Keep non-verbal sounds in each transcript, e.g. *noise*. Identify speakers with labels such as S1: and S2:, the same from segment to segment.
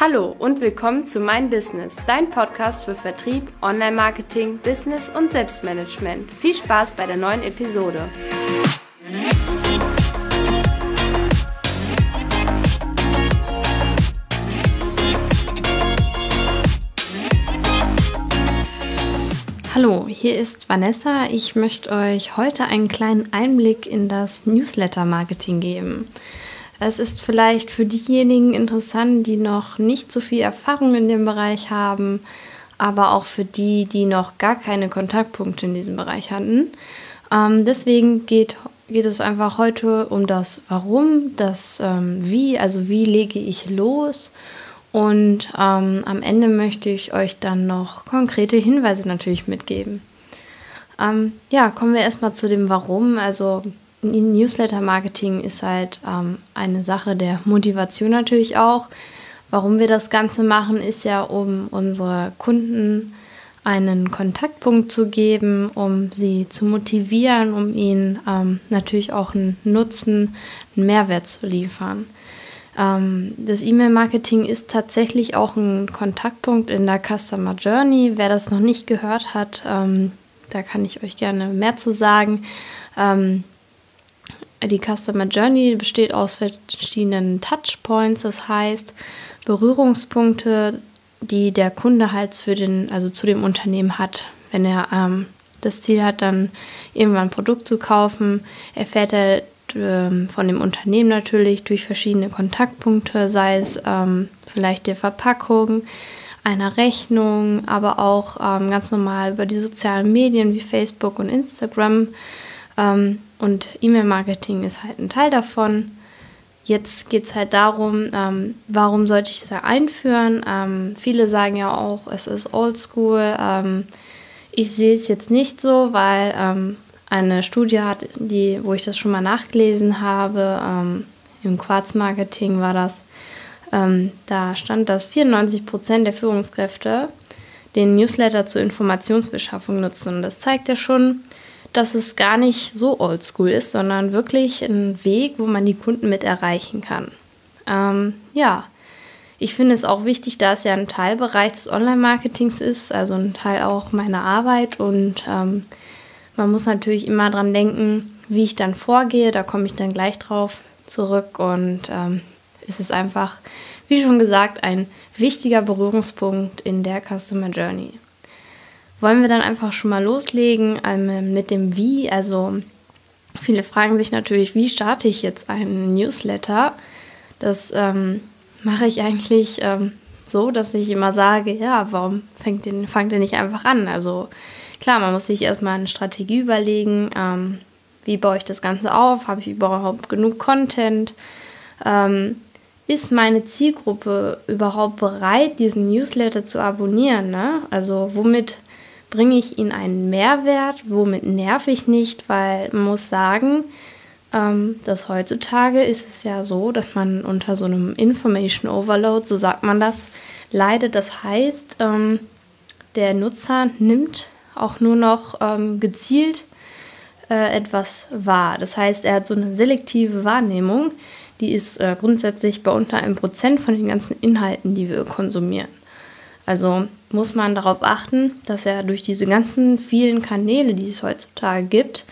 S1: Hallo und willkommen zu Mein Business, dein Podcast für Vertrieb, Online-Marketing, Business und Selbstmanagement. Viel Spaß bei der neuen Episode. Hallo, hier ist Vanessa. Ich möchte euch heute einen kleinen Einblick in das Newsletter-Marketing geben. Es ist vielleicht für diejenigen interessant, die noch nicht so viel Erfahrung in dem Bereich haben, aber auch für die, die noch gar keine Kontaktpunkte in diesem Bereich hatten. Ähm, deswegen geht, geht es einfach heute um das Warum, das ähm, Wie, also wie lege ich los und ähm, am Ende möchte ich euch dann noch konkrete Hinweise natürlich mitgeben. Ähm, ja, kommen wir erstmal zu dem Warum. Also Newsletter-Marketing ist halt ähm, eine Sache der Motivation natürlich auch. Warum wir das Ganze machen, ist ja, um unsere Kunden einen Kontaktpunkt zu geben, um sie zu motivieren, um ihnen ähm, natürlich auch einen Nutzen, einen Mehrwert zu liefern. Ähm, das E-Mail-Marketing ist tatsächlich auch ein Kontaktpunkt in der Customer Journey. Wer das noch nicht gehört hat, ähm, da kann ich euch gerne mehr zu sagen. Ähm, die Customer Journey besteht aus verschiedenen Touchpoints, das heißt Berührungspunkte, die der Kunde halt für den, also zu dem Unternehmen hat. Wenn er ähm, das Ziel hat, dann irgendwann ein Produkt zu kaufen, erfährt er ähm, von dem Unternehmen natürlich durch verschiedene Kontaktpunkte, sei es ähm, vielleicht der Verpackung, einer Rechnung, aber auch ähm, ganz normal über die sozialen Medien wie Facebook und Instagram. Ähm, und E-Mail-Marketing ist halt ein Teil davon. Jetzt geht es halt darum, ähm, warum sollte ich es einführen? Ähm, viele sagen ja auch, es ist oldschool. Ähm, ich sehe es jetzt nicht so, weil ähm, eine Studie hat, die, wo ich das schon mal nachgelesen habe, ähm, im Quarz-Marketing war das, da stand, dass 94 Prozent der Führungskräfte den Newsletter zur Informationsbeschaffung nutzen. Und das zeigt ja schon, dass es gar nicht so oldschool ist, sondern wirklich ein Weg, wo man die Kunden mit erreichen kann. Ähm, ja, ich finde es auch wichtig, da es ja ein Teilbereich des Online-Marketings ist, also ein Teil auch meiner Arbeit und ähm, man muss natürlich immer dran denken, wie ich dann vorgehe. Da komme ich dann gleich drauf zurück. Und ähm, es ist einfach, wie schon gesagt, ein wichtiger Berührungspunkt in der Customer Journey. Wollen wir dann einfach schon mal loslegen ähm, mit dem Wie? Also viele fragen sich natürlich, wie starte ich jetzt einen Newsletter? Das ähm, mache ich eigentlich ähm, so, dass ich immer sage, ja, warum fängt den, fangt ihr nicht einfach an? Also Klar, man muss sich erstmal eine Strategie überlegen, ähm, wie baue ich das Ganze auf, habe ich überhaupt genug Content, ähm, ist meine Zielgruppe überhaupt bereit, diesen Newsletter zu abonnieren? Ne? Also womit bringe ich ihnen einen Mehrwert, womit nerv ich nicht, weil man muss sagen, ähm, dass heutzutage ist es ja so, dass man unter so einem Information Overload, so sagt man das, leidet. Das heißt, ähm, der Nutzer nimmt auch nur noch ähm, gezielt äh, etwas wahr. Das heißt, er hat so eine selektive Wahrnehmung, die ist äh, grundsätzlich bei unter einem Prozent von den ganzen Inhalten, die wir konsumieren. Also muss man darauf achten, dass er durch diese ganzen vielen Kanäle, die es heutzutage gibt,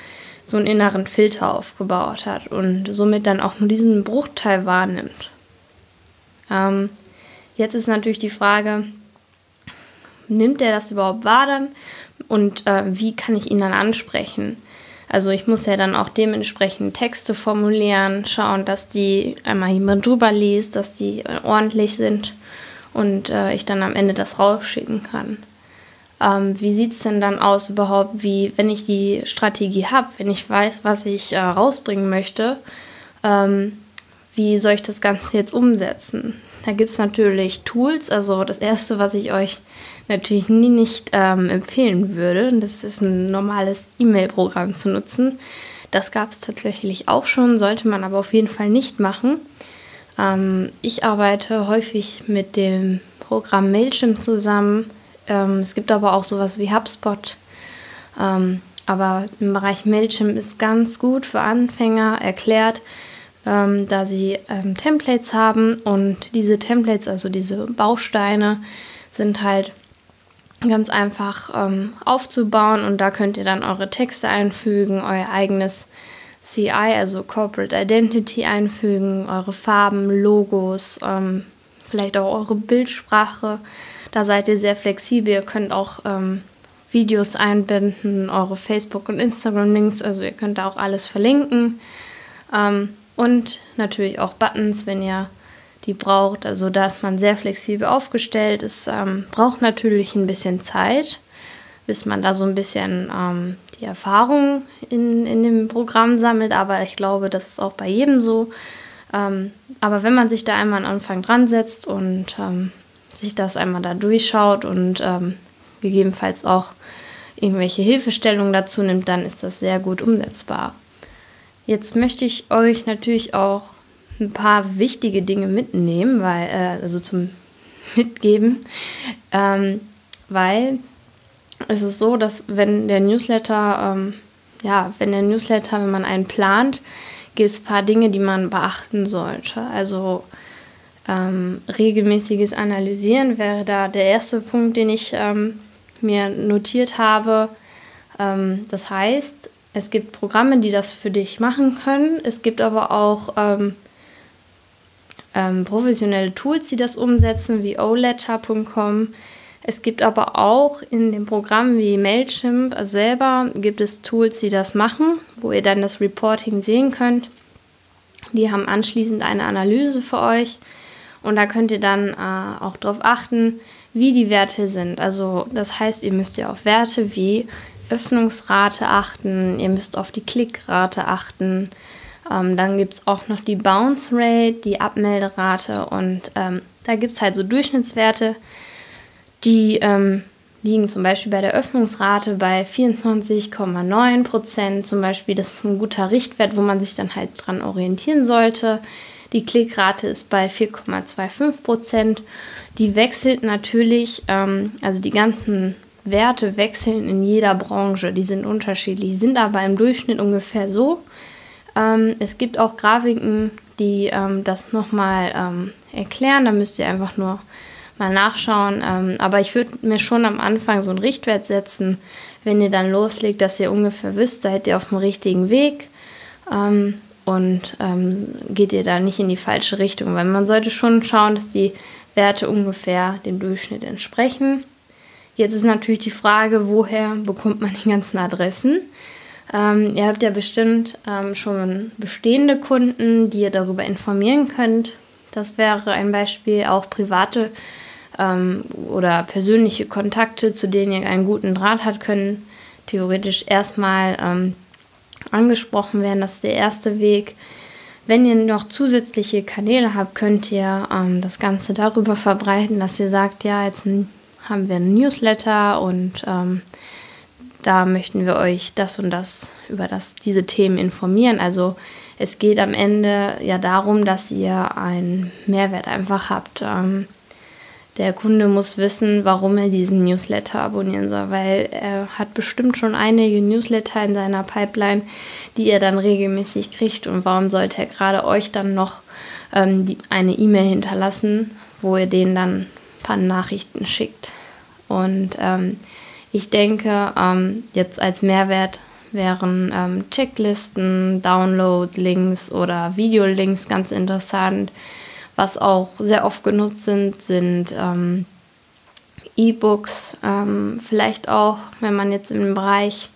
S1: so einen inneren Filter aufgebaut hat und somit dann auch nur diesen Bruchteil wahrnimmt. Ähm, jetzt ist natürlich die Frage, nimmt er das überhaupt wahr dann und äh, wie kann ich ihn dann ansprechen? Also ich muss ja dann auch dementsprechend Texte formulieren, schauen, dass die einmal jemand drüber liest, dass die äh, ordentlich sind und äh, ich dann am Ende das rausschicken kann. Ähm, wie sieht es denn dann aus überhaupt, wie wenn ich die Strategie habe, wenn ich weiß, was ich äh, rausbringen möchte, ähm, wie soll ich das Ganze jetzt umsetzen? Da gibt es natürlich Tools. Also das Erste, was ich euch natürlich nie nicht ähm, empfehlen würde, das ist ein normales E-Mail-Programm zu nutzen. Das gab es tatsächlich auch schon, sollte man aber auf jeden Fall nicht machen. Ähm, ich arbeite häufig mit dem Programm Mailchimp zusammen. Ähm, es gibt aber auch sowas wie HubSpot. Ähm, aber im Bereich Mailchimp ist ganz gut für Anfänger erklärt, ähm, da sie ähm, Templates haben und diese Templates, also diese Bausteine, sind halt ganz einfach ähm, aufzubauen und da könnt ihr dann eure Texte einfügen, euer eigenes CI, also Corporate Identity einfügen, eure Farben, Logos, ähm, vielleicht auch eure Bildsprache. Da seid ihr sehr flexibel. Ihr könnt auch ähm, Videos einbinden, eure Facebook- und Instagram-Links, also ihr könnt da auch alles verlinken. Ähm, und natürlich auch Buttons, wenn ihr die braucht. Also da ist man sehr flexibel aufgestellt. Es ähm, braucht natürlich ein bisschen Zeit, bis man da so ein bisschen ähm, die Erfahrung in, in dem Programm sammelt. Aber ich glaube, das ist auch bei jedem so. Ähm, aber wenn man sich da einmal am Anfang dran setzt und ähm, sich das einmal da durchschaut und ähm, gegebenenfalls auch irgendwelche Hilfestellungen dazu nimmt, dann ist das sehr gut umsetzbar. Jetzt möchte ich euch natürlich auch ein paar wichtige Dinge mitnehmen, weil, äh, also zum Mitgeben, ähm, es ist so, dass wenn der Newsletter, ähm, ja, wenn der Newsletter, wenn man einen plant, gibt es ein paar Dinge, die man beachten sollte. Also ähm, regelmäßiges Analysieren wäre da der erste Punkt, den ich ähm, mir notiert habe. Ähm, das heißt, es gibt Programme, die das für dich machen können. Es gibt aber auch ähm, ähm, professionelle Tools, die das umsetzen, wie oletter.com. Es gibt aber auch in dem Programm wie Mailchimp selber gibt es Tools, die das machen, wo ihr dann das Reporting sehen könnt. Die haben anschließend eine Analyse für euch und da könnt ihr dann äh, auch darauf achten, wie die Werte sind. Also das heißt, ihr müsst ja auf Werte wie Öffnungsrate achten, ihr müsst auf die Klickrate achten, ähm, dann gibt es auch noch die Bounce Rate, die Abmelderate und ähm, da gibt es halt so Durchschnittswerte, die ähm, liegen zum Beispiel bei der Öffnungsrate bei 24,9 Prozent. Zum Beispiel, das ist ein guter Richtwert, wo man sich dann halt dran orientieren sollte. Die Klickrate ist bei 4,25 Prozent. Die wechselt natürlich, ähm, also die ganzen Werte wechseln in jeder Branche, die sind unterschiedlich, sind aber im Durchschnitt ungefähr so. Ähm, es gibt auch Grafiken, die ähm, das nochmal ähm, erklären. Da müsst ihr einfach nur mal nachschauen. Ähm, aber ich würde mir schon am Anfang so einen Richtwert setzen, wenn ihr dann loslegt, dass ihr ungefähr wisst, seid ihr auf dem richtigen Weg ähm, und ähm, geht ihr da nicht in die falsche Richtung. Weil man sollte schon schauen, dass die Werte ungefähr dem Durchschnitt entsprechen. Jetzt ist natürlich die Frage, woher bekommt man die ganzen Adressen? Ähm, ihr habt ja bestimmt ähm, schon bestehende Kunden, die ihr darüber informieren könnt. Das wäre ein Beispiel, auch private ähm, oder persönliche Kontakte, zu denen ihr einen guten Draht habt, können theoretisch erstmal ähm, angesprochen werden. Das ist der erste Weg. Wenn ihr noch zusätzliche Kanäle habt, könnt ihr ähm, das Ganze darüber verbreiten, dass ihr sagt, ja, jetzt haben wir einen Newsletter und ähm, da möchten wir euch das und das über das, diese Themen informieren. Also es geht am Ende ja darum, dass ihr einen Mehrwert einfach habt. Ähm, der Kunde muss wissen, warum er diesen Newsletter abonnieren soll, weil er hat bestimmt schon einige Newsletter in seiner Pipeline, die er dann regelmäßig kriegt. Und warum sollte er gerade euch dann noch ähm, die, eine E-Mail hinterlassen, wo ihr denen dann ein paar Nachrichten schickt? Und ähm, ich denke, ähm, jetzt als Mehrwert wären ähm, Checklisten, Download-Links oder Videolinks ganz interessant. Was auch sehr oft genutzt sind, sind ähm, E-Books. Ähm, vielleicht auch, wenn man jetzt im Bereich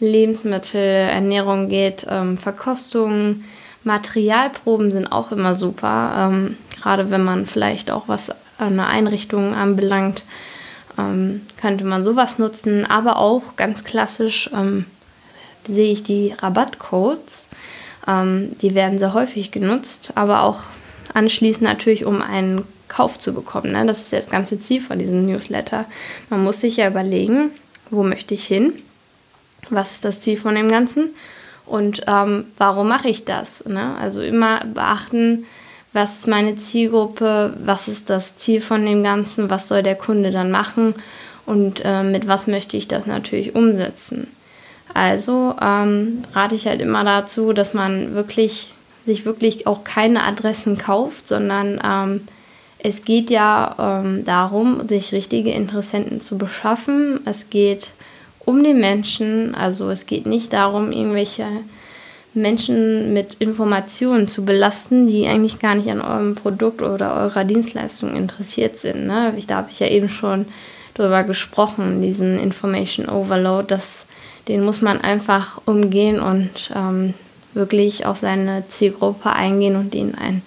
S1: Lebensmittel, Ernährung geht, ähm, Verkostungen, Materialproben sind auch immer super. Ähm, gerade wenn man vielleicht auch was eine Einrichtung anbelangt, ähm, könnte man sowas nutzen, aber auch ganz klassisch ähm, sehe ich die Rabattcodes. Die werden sehr häufig genutzt, aber auch anschließend natürlich, um einen Kauf zu bekommen. Ne? Das ist ja das ganze Ziel von diesem Newsletter. Man muss sich ja überlegen, wo möchte ich hin? Was ist das Ziel von dem Ganzen? Und ähm, warum mache ich das? Ne? Also immer beachten, was ist meine Zielgruppe, was ist das Ziel von dem Ganzen, was soll der Kunde dann machen und äh, mit was möchte ich das natürlich umsetzen. Also ähm, rate ich halt immer dazu, dass man wirklich sich wirklich auch keine Adressen kauft, sondern ähm, es geht ja ähm, darum, sich richtige Interessenten zu beschaffen. Es geht um den Menschen, also es geht nicht darum, irgendwelche Menschen mit Informationen zu belasten, die eigentlich gar nicht an eurem Produkt oder eurer Dienstleistung interessiert sind. Ne? da habe ich ja eben schon drüber gesprochen, diesen Information Overload, das, den muss man einfach umgehen und ähm, wirklich auf seine Zielgruppe eingehen und ihnen einen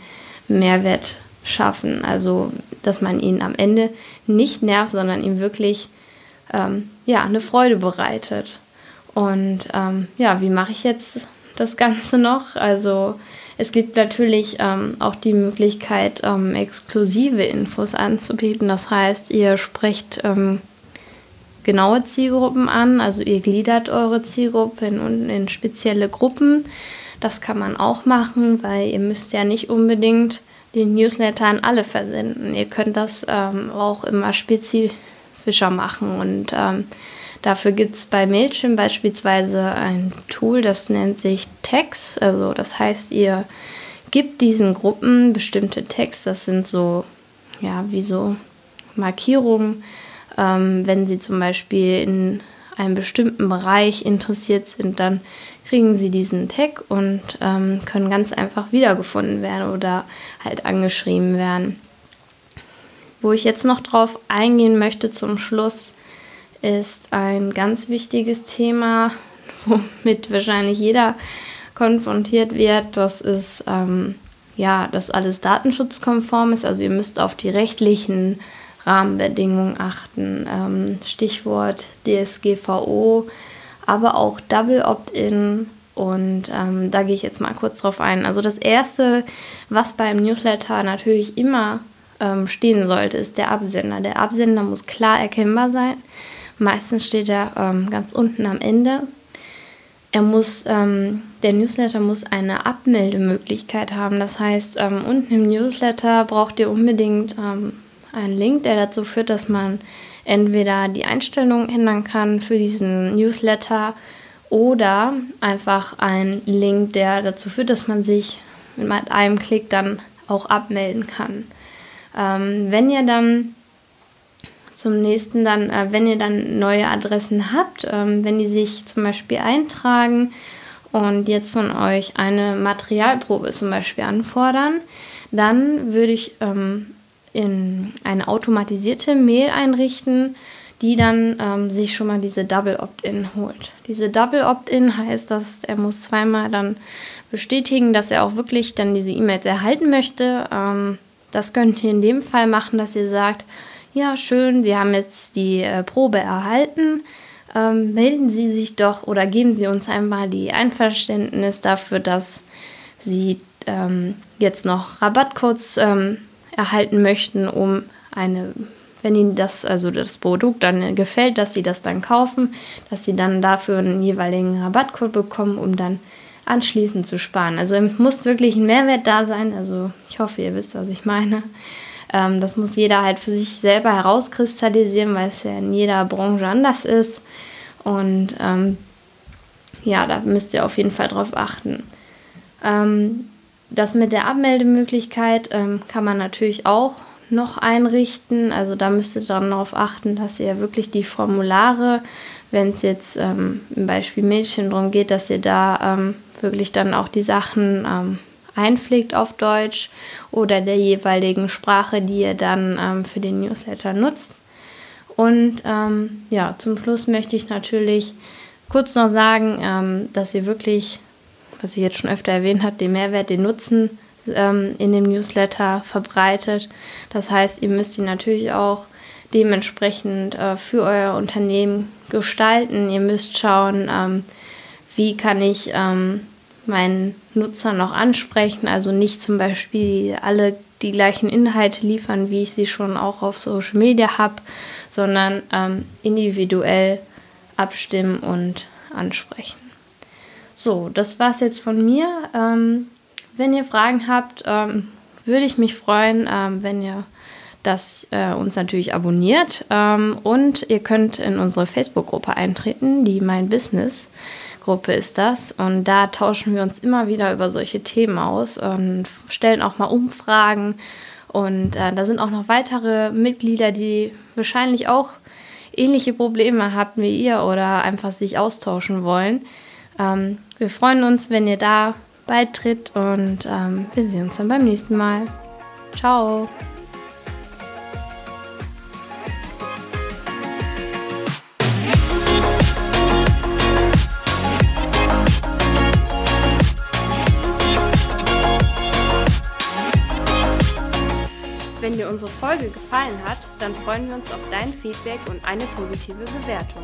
S1: Mehrwert schaffen. Also, dass man ihn am Ende nicht nervt, sondern ihm wirklich ähm, ja, eine Freude bereitet. Und ähm, ja, wie mache ich jetzt das Ganze noch? Also, es gibt natürlich ähm, auch die Möglichkeit, ähm, exklusive Infos anzubieten. Das heißt, ihr sprecht ähm, genaue Zielgruppen an, also ihr gliedert eure Zielgruppe in, in spezielle Gruppen. Das kann man auch machen, weil ihr müsst ja nicht unbedingt den Newsletter an alle versenden. Ihr könnt das ähm, auch immer spezifischer machen und ähm, dafür gibt es bei Mailchimp beispielsweise ein Tool, das nennt sich Tags. Also das heißt, ihr gebt diesen Gruppen bestimmte Tags, das sind so, ja, wie so Markierungen, ähm, wenn sie zum Beispiel in einem bestimmten Bereich interessiert sind, dann kriegen sie diesen Tag und ähm, können ganz einfach wiedergefunden werden oder halt angeschrieben werden. Wo ich jetzt noch drauf eingehen möchte zum Schluss, ist ein ganz wichtiges Thema, *laughs* womit wahrscheinlich jeder konfrontiert wird. Das ist ähm, ja, dass alles datenschutzkonform ist. Also ihr müsst auf die rechtlichen Rahmenbedingungen achten. Ähm, Stichwort DSGVO aber auch Double Opt-in. Und ähm, da gehe ich jetzt mal kurz drauf ein. Also das Erste, was beim Newsletter natürlich immer ähm, stehen sollte, ist der Absender. Der Absender muss klar erkennbar sein. Meistens steht er ähm, ganz unten am Ende. Er muss, ähm, der Newsletter muss eine Abmeldemöglichkeit haben. Das heißt, ähm, unten im Newsletter braucht ihr unbedingt ähm, einen Link, der dazu führt, dass man entweder die Einstellungen ändern kann für diesen Newsletter oder einfach ein Link, der dazu führt, dass man sich mit einem Klick dann auch abmelden kann. Ähm, wenn ihr dann zum nächsten dann, äh, wenn ihr dann neue Adressen habt, ähm, wenn die sich zum Beispiel eintragen und jetzt von euch eine Materialprobe zum Beispiel anfordern, dann würde ich ähm, eine automatisierte Mail einrichten, die dann ähm, sich schon mal diese Double Opt-in holt. Diese Double Opt-in heißt, dass er muss zweimal dann bestätigen, dass er auch wirklich dann diese E-Mails erhalten möchte. Ähm, das könnt ihr in dem Fall machen, dass ihr sagt, ja schön, Sie haben jetzt die äh, Probe erhalten. Ähm, melden Sie sich doch oder geben Sie uns einmal die Einverständnis dafür, dass Sie ähm, jetzt noch Rabattcodes ähm, erhalten möchten, um eine, wenn ihnen das, also das Produkt dann gefällt, dass sie das dann kaufen, dass sie dann dafür einen jeweiligen Rabattcode bekommen, um dann anschließend zu sparen. Also es muss wirklich ein Mehrwert da sein. Also ich hoffe, ihr wisst, was ich meine. Ähm, das muss jeder halt für sich selber herauskristallisieren, weil es ja in jeder Branche anders ist. Und ähm, ja, da müsst ihr auf jeden Fall drauf achten. Ähm, das mit der Abmeldemöglichkeit ähm, kann man natürlich auch noch einrichten. Also da müsst ihr dann darauf achten, dass ihr wirklich die Formulare, wenn es jetzt ähm, im Beispiel Mädchen darum geht, dass ihr da ähm, wirklich dann auch die Sachen ähm, einpflegt auf Deutsch oder der jeweiligen Sprache, die ihr dann ähm, für den Newsletter nutzt. Und ähm, ja, zum Schluss möchte ich natürlich kurz noch sagen, dass ihr wirklich was ich jetzt schon öfter erwähnt habe, den Mehrwert, den Nutzen ähm, in dem Newsletter verbreitet. Das heißt, ihr müsst ihn natürlich auch dementsprechend äh, für euer Unternehmen gestalten. Ihr müsst schauen, ähm, wie kann ich ähm, meinen Nutzer noch ansprechen. Also nicht zum Beispiel alle die gleichen Inhalte liefern, wie ich sie schon auch auf Social Media habe, sondern ähm, individuell abstimmen und ansprechen. So, das war es jetzt von mir. Ähm, wenn ihr Fragen habt, ähm, würde ich mich freuen, ähm, wenn ihr das äh, uns natürlich abonniert. Ähm, und ihr könnt in unsere Facebook-Gruppe eintreten, die Mein Business WhatsApp-Gruppe ist das und da tauschen wir uns immer wieder über solche Themen aus und stellen auch mal Umfragen und äh, da sind auch noch weitere Mitglieder, die wahrscheinlich auch ähnliche Probleme habt wie ihr oder einfach sich austauschen wollen. Ähm, wir freuen uns, wenn ihr da beitritt und ähm, wir sehen uns dann beim nächsten Mal. Ciao! Wenn dir unsere Folge gefallen hat, dann freuen wir uns auf dein Feedback und eine positive Bewertung.